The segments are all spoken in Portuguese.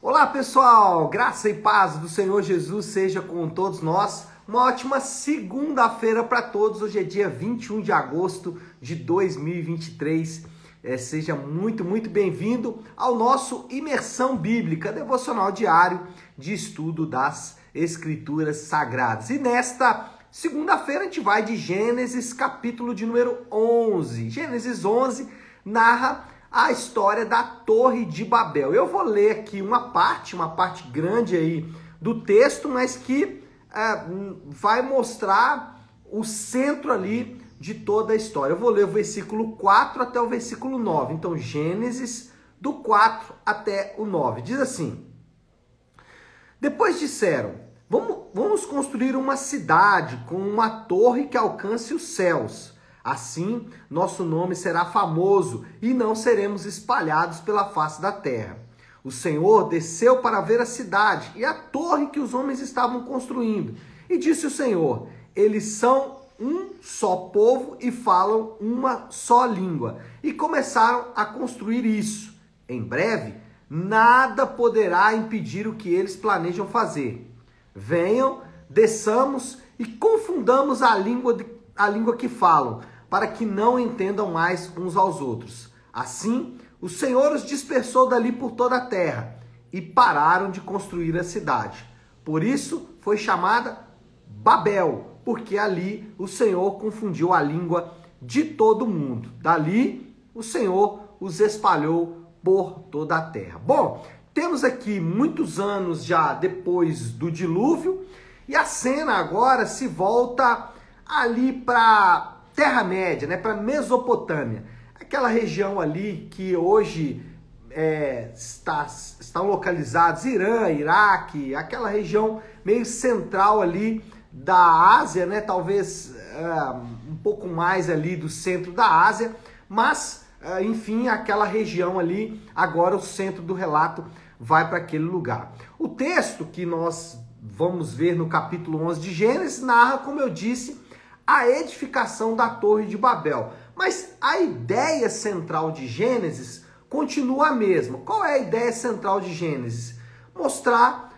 Olá pessoal, graça e paz do Senhor Jesus seja com todos nós. Uma ótima segunda-feira para todos. Hoje é dia 21 de agosto de 2023. É, seja muito, muito bem-vindo ao nosso Imersão Bíblica, devocional diário de estudo das Escrituras Sagradas. E nesta segunda-feira a gente vai de Gênesis, capítulo de número 11. Gênesis 11 narra a história da Torre de Babel. Eu vou ler aqui uma parte, uma parte grande aí do texto, mas que é, vai mostrar o centro ali de toda a história. Eu vou ler o versículo 4 até o versículo 9. Então, Gênesis do 4 até o 9. Diz assim: Depois disseram: Vamos, vamos construir uma cidade com uma torre que alcance os céus Assim, nosso nome será famoso e não seremos espalhados pela face da terra. O Senhor desceu para ver a cidade e a torre que os homens estavam construindo. E disse o Senhor: Eles são um só povo e falam uma só língua. E começaram a construir isso. Em breve, nada poderá impedir o que eles planejam fazer. Venham, desçamos e confundamos a língua, de, a língua que falam para que não entendam mais uns aos outros. Assim, o Senhor os dispersou dali por toda a terra e pararam de construir a cidade. Por isso foi chamada Babel, porque ali o Senhor confundiu a língua de todo mundo. Dali o Senhor os espalhou por toda a terra. Bom, temos aqui muitos anos já depois do dilúvio e a cena agora se volta ali para Terra-média, né, para Mesopotâmia, aquela região ali que hoje é, está, estão localizados Irã, Iraque, aquela região meio central ali da Ásia, né, talvez é, um pouco mais ali do centro da Ásia, mas é, enfim, aquela região ali, agora o centro do relato vai para aquele lugar. O texto que nós vamos ver no capítulo 11 de Gênesis narra, como eu disse, a edificação da Torre de Babel. Mas a ideia central de Gênesis continua a mesma. Qual é a ideia central de Gênesis? Mostrar,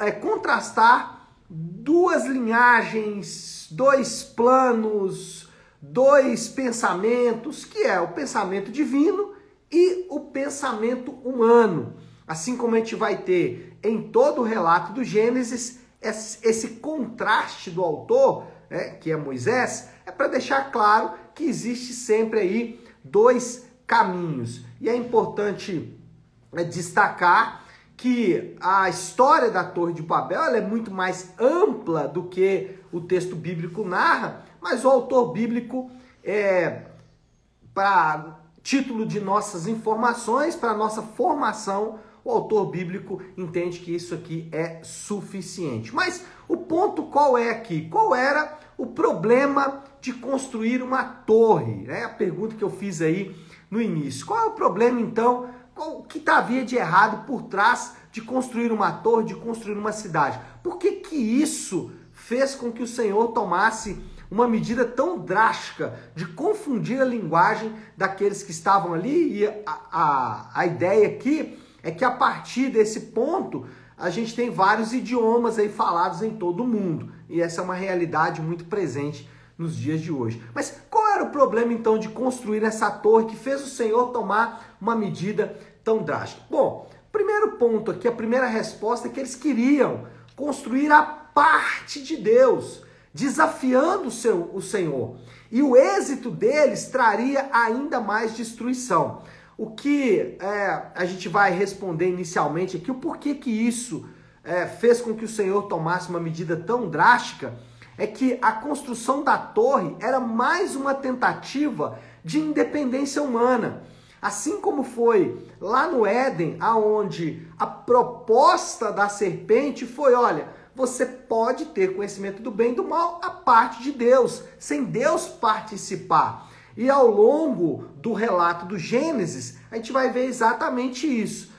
é, contrastar duas linhagens, dois planos, dois pensamentos, que é o pensamento divino e o pensamento humano. Assim como a gente vai ter em todo o relato do Gênesis esse contraste do autor é, que é Moisés, é para deixar claro que existe sempre aí dois caminhos. E é importante é, destacar que a história da Torre de Babel é muito mais ampla do que o texto bíblico narra, mas o autor bíblico, é, para título de nossas informações, para nossa formação, o autor bíblico entende que isso aqui é suficiente. Mas o ponto qual é aqui? Qual era o problema de construir uma torre? É a pergunta que eu fiz aí no início. Qual é o problema então? Qual, o que tá, havia de errado por trás de construir uma torre, de construir uma cidade? Por que, que isso fez com que o Senhor tomasse uma medida tão drástica de confundir a linguagem daqueles que estavam ali? E a, a, a ideia aqui é que a partir desse ponto a gente tem vários idiomas aí falados em todo o mundo. E essa é uma realidade muito presente nos dias de hoje. Mas qual era o problema então de construir essa torre que fez o Senhor tomar uma medida tão drástica? Bom, primeiro ponto aqui, a primeira resposta é que eles queriam construir a parte de Deus, desafiando o, seu, o Senhor. E o êxito deles traria ainda mais destruição. O que é, a gente vai responder inicialmente aqui, o porquê que isso é, fez com que o Senhor tomasse uma medida tão drástica, é que a construção da torre era mais uma tentativa de independência humana. Assim como foi lá no Éden, aonde a proposta da serpente foi, olha, você pode ter conhecimento do bem e do mal a parte de Deus, sem Deus participar. E ao longo do relato do Gênesis, a gente vai ver exatamente isso.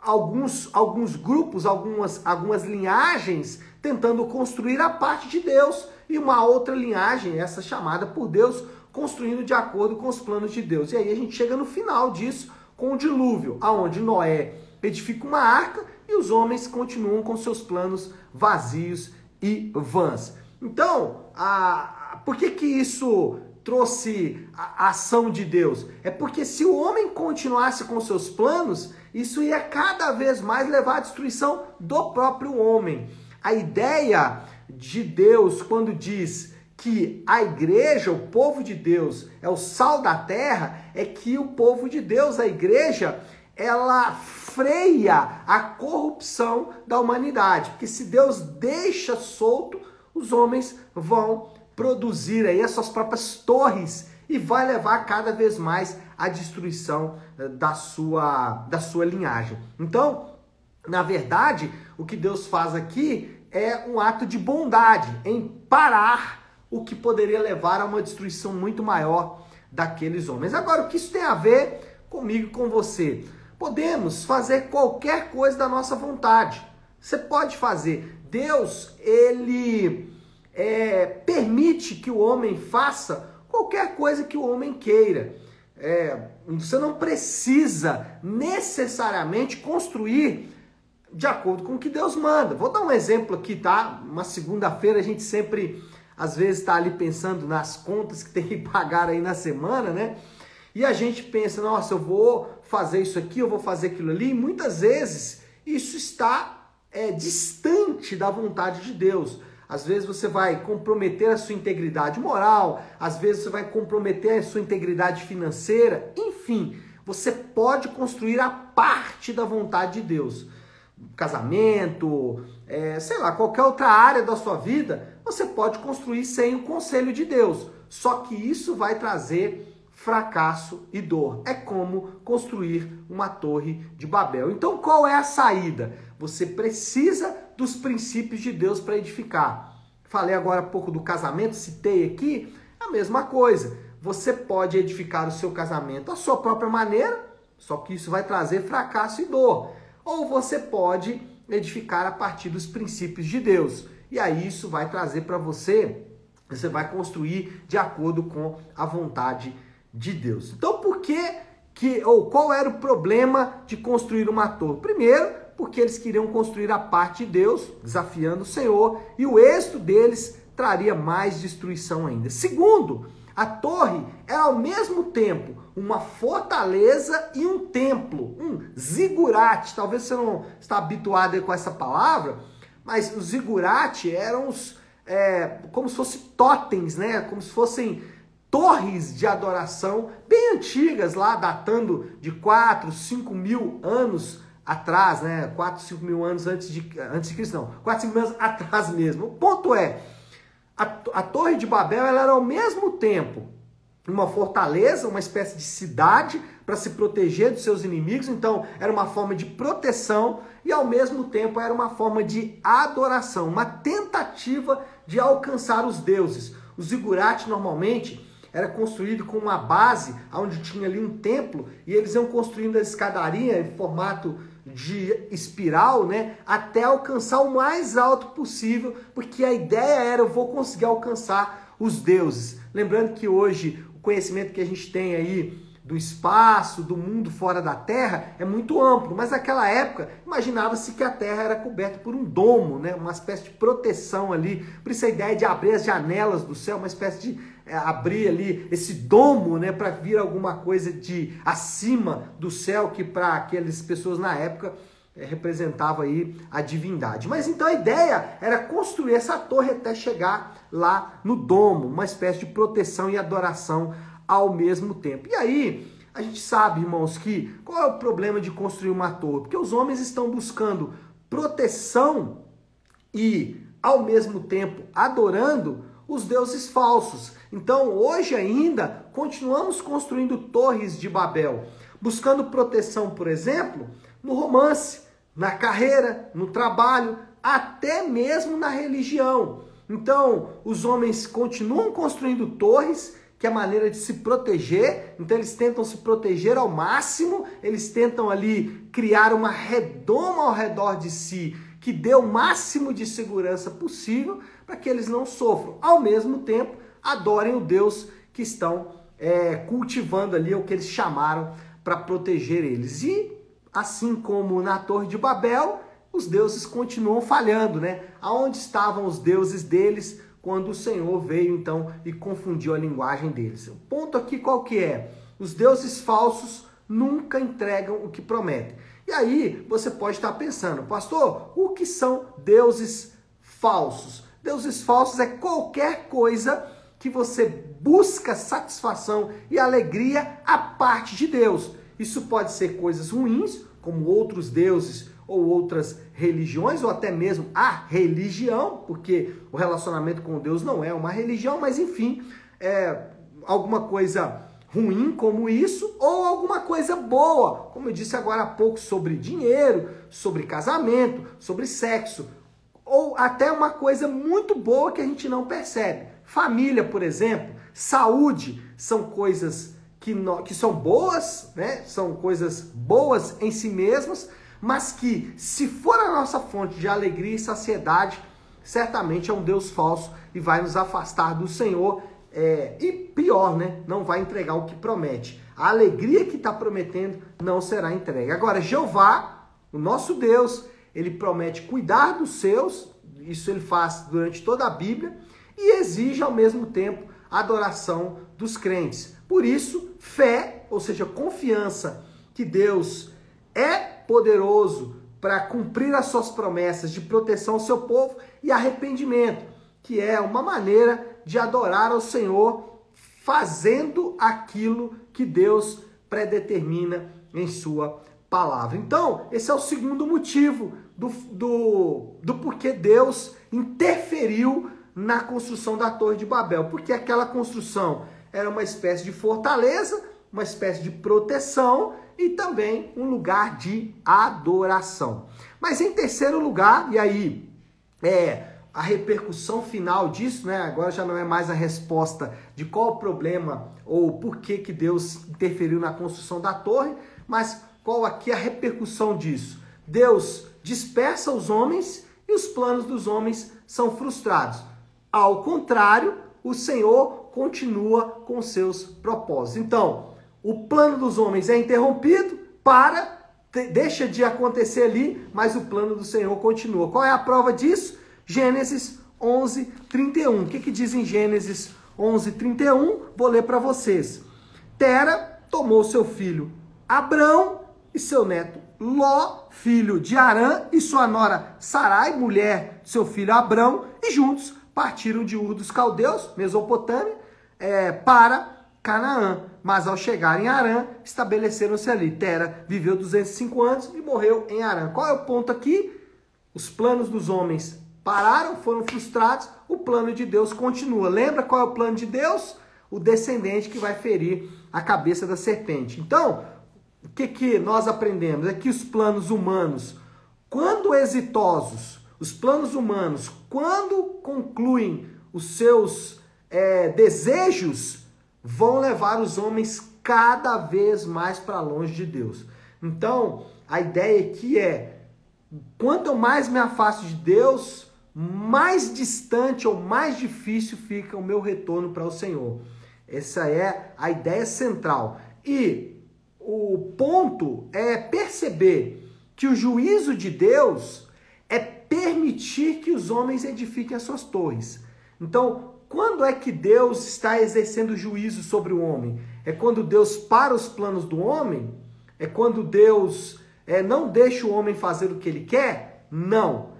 Alguns, alguns grupos, algumas, algumas linhagens tentando construir a parte de Deus e uma outra linhagem, essa chamada por Deus, construindo de acordo com os planos de Deus. E aí a gente chega no final disso com o dilúvio, aonde Noé edifica uma arca e os homens continuam com seus planos vazios e vãs. Então, a, por que que isso trouxe a ação de Deus? É porque se o homem continuasse com seus planos, isso ia cada vez mais levar à destruição do próprio homem. A ideia de Deus quando diz que a igreja, o povo de Deus, é o sal da terra, é que o povo de Deus, a igreja, ela freia a corrupção da humanidade. Porque se Deus deixa solto, os homens vão produzir aí as suas próprias torres e vai levar cada vez mais à destruição eh, da sua, da sua linhagem. Então, na verdade, o que Deus faz aqui é um ato de bondade em parar o que poderia levar a uma destruição muito maior daqueles homens. Agora, o que isso tem a ver comigo e com você? Podemos fazer qualquer coisa da nossa vontade. Você pode fazer. Deus, ele é, permite que o homem faça qualquer coisa que o homem queira. É, você não precisa necessariamente construir de acordo com o que Deus manda. Vou dar um exemplo aqui, tá? Uma segunda-feira a gente sempre, às vezes, está ali pensando nas contas que tem que pagar aí na semana, né? E a gente pensa, nossa, eu vou fazer isso aqui, eu vou fazer aquilo ali. E muitas vezes isso está é, distante da vontade de Deus. Às vezes você vai comprometer a sua integridade moral, às vezes você vai comprometer a sua integridade financeira, enfim, você pode construir a parte da vontade de Deus. Casamento, é, sei lá, qualquer outra área da sua vida, você pode construir sem o conselho de Deus. Só que isso vai trazer fracasso e dor. É como construir uma torre de Babel. Então, qual é a saída? Você precisa dos princípios de Deus para edificar. Falei agora há pouco do casamento, citei aqui a mesma coisa. Você pode edificar o seu casamento à sua própria maneira, só que isso vai trazer fracasso e dor. Ou você pode edificar a partir dos princípios de Deus. E aí isso vai trazer para você, você vai construir de acordo com a vontade de Deus. Então por que que ou qual era o problema de construir uma torre? Primeiro, porque eles queriam construir a parte de Deus, desafiando o Senhor, e o êxito deles traria mais destruição ainda. Segundo, a torre é ao mesmo tempo uma fortaleza e um templo, um zigurate. Talvez você não está habituado com essa palavra, mas os zigurate eram os, é, como se fossem totens, né? Como se fossem torres de adoração bem antigas lá, datando de 4, 5 mil anos atrás, né? 4, 5 mil anos antes de, antes de Cristo, não. 4, 5 mil anos atrás mesmo. O ponto é, a, a Torre de Babel ela era ao mesmo tempo uma fortaleza, uma espécie de cidade para se proteger dos seus inimigos. Então, era uma forma de proteção e ao mesmo tempo era uma forma de adoração, uma tentativa de alcançar os deuses. O zigurate normalmente era construído com uma base onde tinha ali um templo e eles iam construindo a escadaria em formato de espiral, né, até alcançar o mais alto possível, porque a ideia era eu vou conseguir alcançar os deuses. Lembrando que hoje o conhecimento que a gente tem aí do espaço, do mundo fora da Terra é muito amplo, mas naquela época imaginava-se que a Terra era coberta por um domo, né, uma espécie de proteção ali. Por isso a ideia de abrir as janelas do céu, uma espécie de abrir ali esse domo, né, para vir alguma coisa de acima do céu que para aquelas pessoas na época é, representava aí a divindade. Mas então a ideia era construir essa torre até chegar lá no domo, uma espécie de proteção e adoração ao mesmo tempo. E aí a gente sabe, irmãos, que qual é o problema de construir uma torre? Porque os homens estão buscando proteção e ao mesmo tempo adorando os deuses falsos. Então, hoje ainda, continuamos construindo torres de Babel, buscando proteção, por exemplo, no romance, na carreira, no trabalho, até mesmo na religião. Então, os homens continuam construindo torres, que é a maneira de se proteger. Então, eles tentam se proteger ao máximo, eles tentam ali criar uma redoma ao redor de si que dê o máximo de segurança possível para que eles não sofram. Ao mesmo tempo, adorem o Deus que estão é, cultivando ali, o que eles chamaram para proteger eles. E assim como na Torre de Babel, os deuses continuam falhando, né? Aonde estavam os deuses deles quando o Senhor veio então e confundiu a linguagem deles? O ponto aqui qual que é? Os deuses falsos nunca entregam o que prometem. E aí você pode estar pensando, pastor, o que são deuses falsos? Deuses falsos é qualquer coisa que você busca satisfação e alegria à parte de Deus. Isso pode ser coisas ruins, como outros deuses ou outras religiões, ou até mesmo a religião, porque o relacionamento com Deus não é uma religião, mas enfim, é alguma coisa ruim como isso, ou alguma coisa boa, como eu disse agora há pouco sobre dinheiro, sobre casamento, sobre sexo, ou até uma coisa muito boa que a gente não percebe. Família, por exemplo, saúde, são coisas que, no, que são boas, né? São coisas boas em si mesmas, mas que, se for a nossa fonte de alegria e saciedade, certamente é um Deus falso e vai nos afastar do Senhor é, e pior, né? Não vai entregar o que promete. A alegria que está prometendo não será entregue. Agora, Jeová, o nosso Deus, ele promete cuidar dos seus, isso ele faz durante toda a Bíblia, e exige ao mesmo tempo adoração dos crentes. Por isso, fé, ou seja, confiança que Deus é poderoso para cumprir as suas promessas de proteção ao seu povo, e arrependimento, que é uma maneira de adorar ao Senhor fazendo aquilo que Deus predetermina em sua palavra. Então, esse é o segundo motivo do, do, do porquê Deus interferiu na construção da Torre de Babel. Porque aquela construção era uma espécie de fortaleza, uma espécie de proteção e também um lugar de adoração. Mas em terceiro lugar, e aí é a repercussão final disso, né? Agora já não é mais a resposta de qual o problema ou por que, que Deus interferiu na construção da torre, mas qual aqui a repercussão disso? Deus dispersa os homens e os planos dos homens são frustrados. Ao contrário, o Senhor continua com seus propósitos. Então, o plano dos homens é interrompido, para, deixa de acontecer ali, mas o plano do Senhor continua. Qual é a prova disso? Gênesis 11, 31. O que, que diz em Gênesis 11, 31? Vou ler para vocês. Tera tomou seu filho Abrão e seu neto Ló, filho de Arã, e sua nora Sarai, mulher de seu filho Abrão, e juntos partiram de Ur dos Caldeus, Mesopotâmia, é, para Canaã. Mas ao chegar em Arã, estabeleceram-se ali. Tera viveu 205 anos e morreu em Arã. Qual é o ponto aqui? Os planos dos homens pararam, foram frustrados, o plano de Deus continua. Lembra qual é o plano de Deus? O descendente que vai ferir a cabeça da serpente. Então, o que, que nós aprendemos? É que os planos humanos, quando exitosos, os planos humanos, quando concluem os seus é, desejos, vão levar os homens cada vez mais para longe de Deus. Então, a ideia aqui é: quanto mais me afasto de Deus, mais distante ou mais difícil fica o meu retorno para o Senhor. Essa é a ideia central. E o ponto é perceber que o juízo de Deus é permitir que os homens edifiquem as suas torres. Então, quando é que Deus está exercendo juízo sobre o homem? É quando Deus para os planos do homem? É quando Deus é, não deixa o homem fazer o que ele quer? Não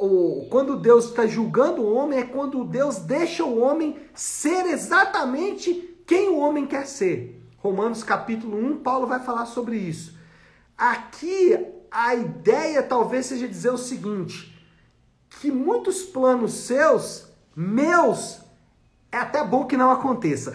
o, quando Deus está julgando o homem, é quando Deus deixa o homem ser exatamente quem o homem quer ser. Romanos capítulo 1, Paulo vai falar sobre isso. Aqui a ideia talvez seja dizer o seguinte: que muitos planos seus, meus, é até bom que não aconteça.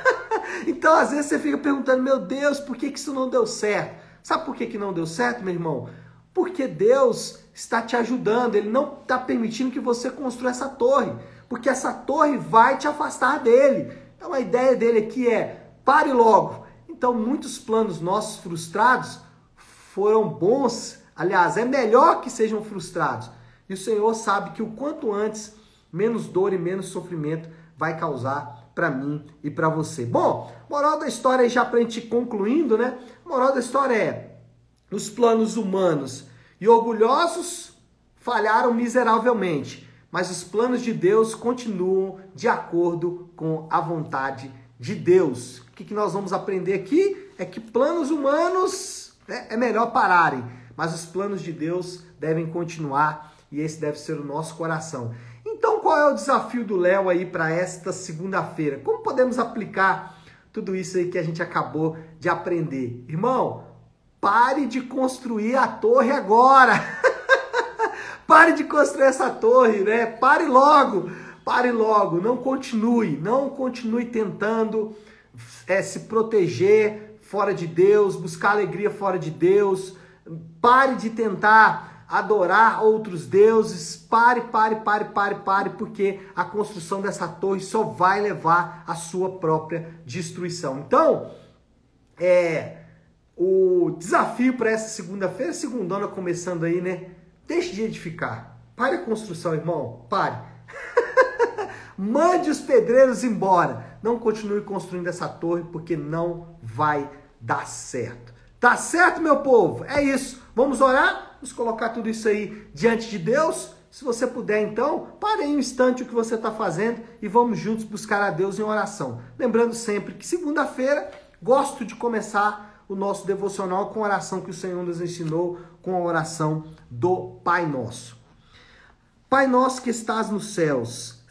então, às vezes você fica perguntando, meu Deus, por que, que isso não deu certo? Sabe por que, que não deu certo, meu irmão? Porque Deus está te ajudando, Ele não está permitindo que você construa essa torre, porque essa torre vai te afastar dele. Então a ideia dele aqui é pare logo. Então muitos planos nossos frustrados foram bons, aliás, é melhor que sejam frustrados. E o Senhor sabe que o quanto antes, menos dor e menos sofrimento vai causar para mim e para você. Bom, moral da história já para a gente concluindo, né? Moral da história é os planos humanos E orgulhosos falharam miseravelmente, mas os planos de Deus continuam de acordo com a vontade de Deus. O que, que nós vamos aprender aqui é que planos humanos é melhor pararem, mas os planos de Deus devem continuar e esse deve ser o nosso coração. Então, qual é o desafio do Léo aí para esta segunda-feira? Como podemos aplicar tudo isso aí que a gente acabou de aprender? Irmão, pare de construir a torre agora. pare de construir essa torre, né? Pare logo. Pare logo, não continue, não continue tentando é, se proteger fora de Deus, buscar alegria fora de Deus. Pare de tentar adorar outros deuses. Pare, pare, pare, pare, pare, porque a construção dessa torre só vai levar à sua própria destruição. Então, é o desafio para essa segunda-feira, segundona começando aí, né? Deixe de edificar. Pare a construção, irmão. Pare. Mande os pedreiros embora. Não continue construindo essa torre porque não vai dar certo. Tá certo, meu povo? É isso. Vamos orar? Vamos colocar tudo isso aí diante de Deus? Se você puder, então, pare aí um instante o que você está fazendo e vamos juntos buscar a Deus em oração. Lembrando sempre que segunda-feira gosto de começar o nosso devocional com a oração que o Senhor nos ensinou, com a oração do Pai Nosso. Pai nosso que estás nos céus,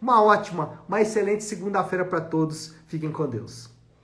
Uma ótima, uma excelente segunda-feira para todos. Fiquem com Deus.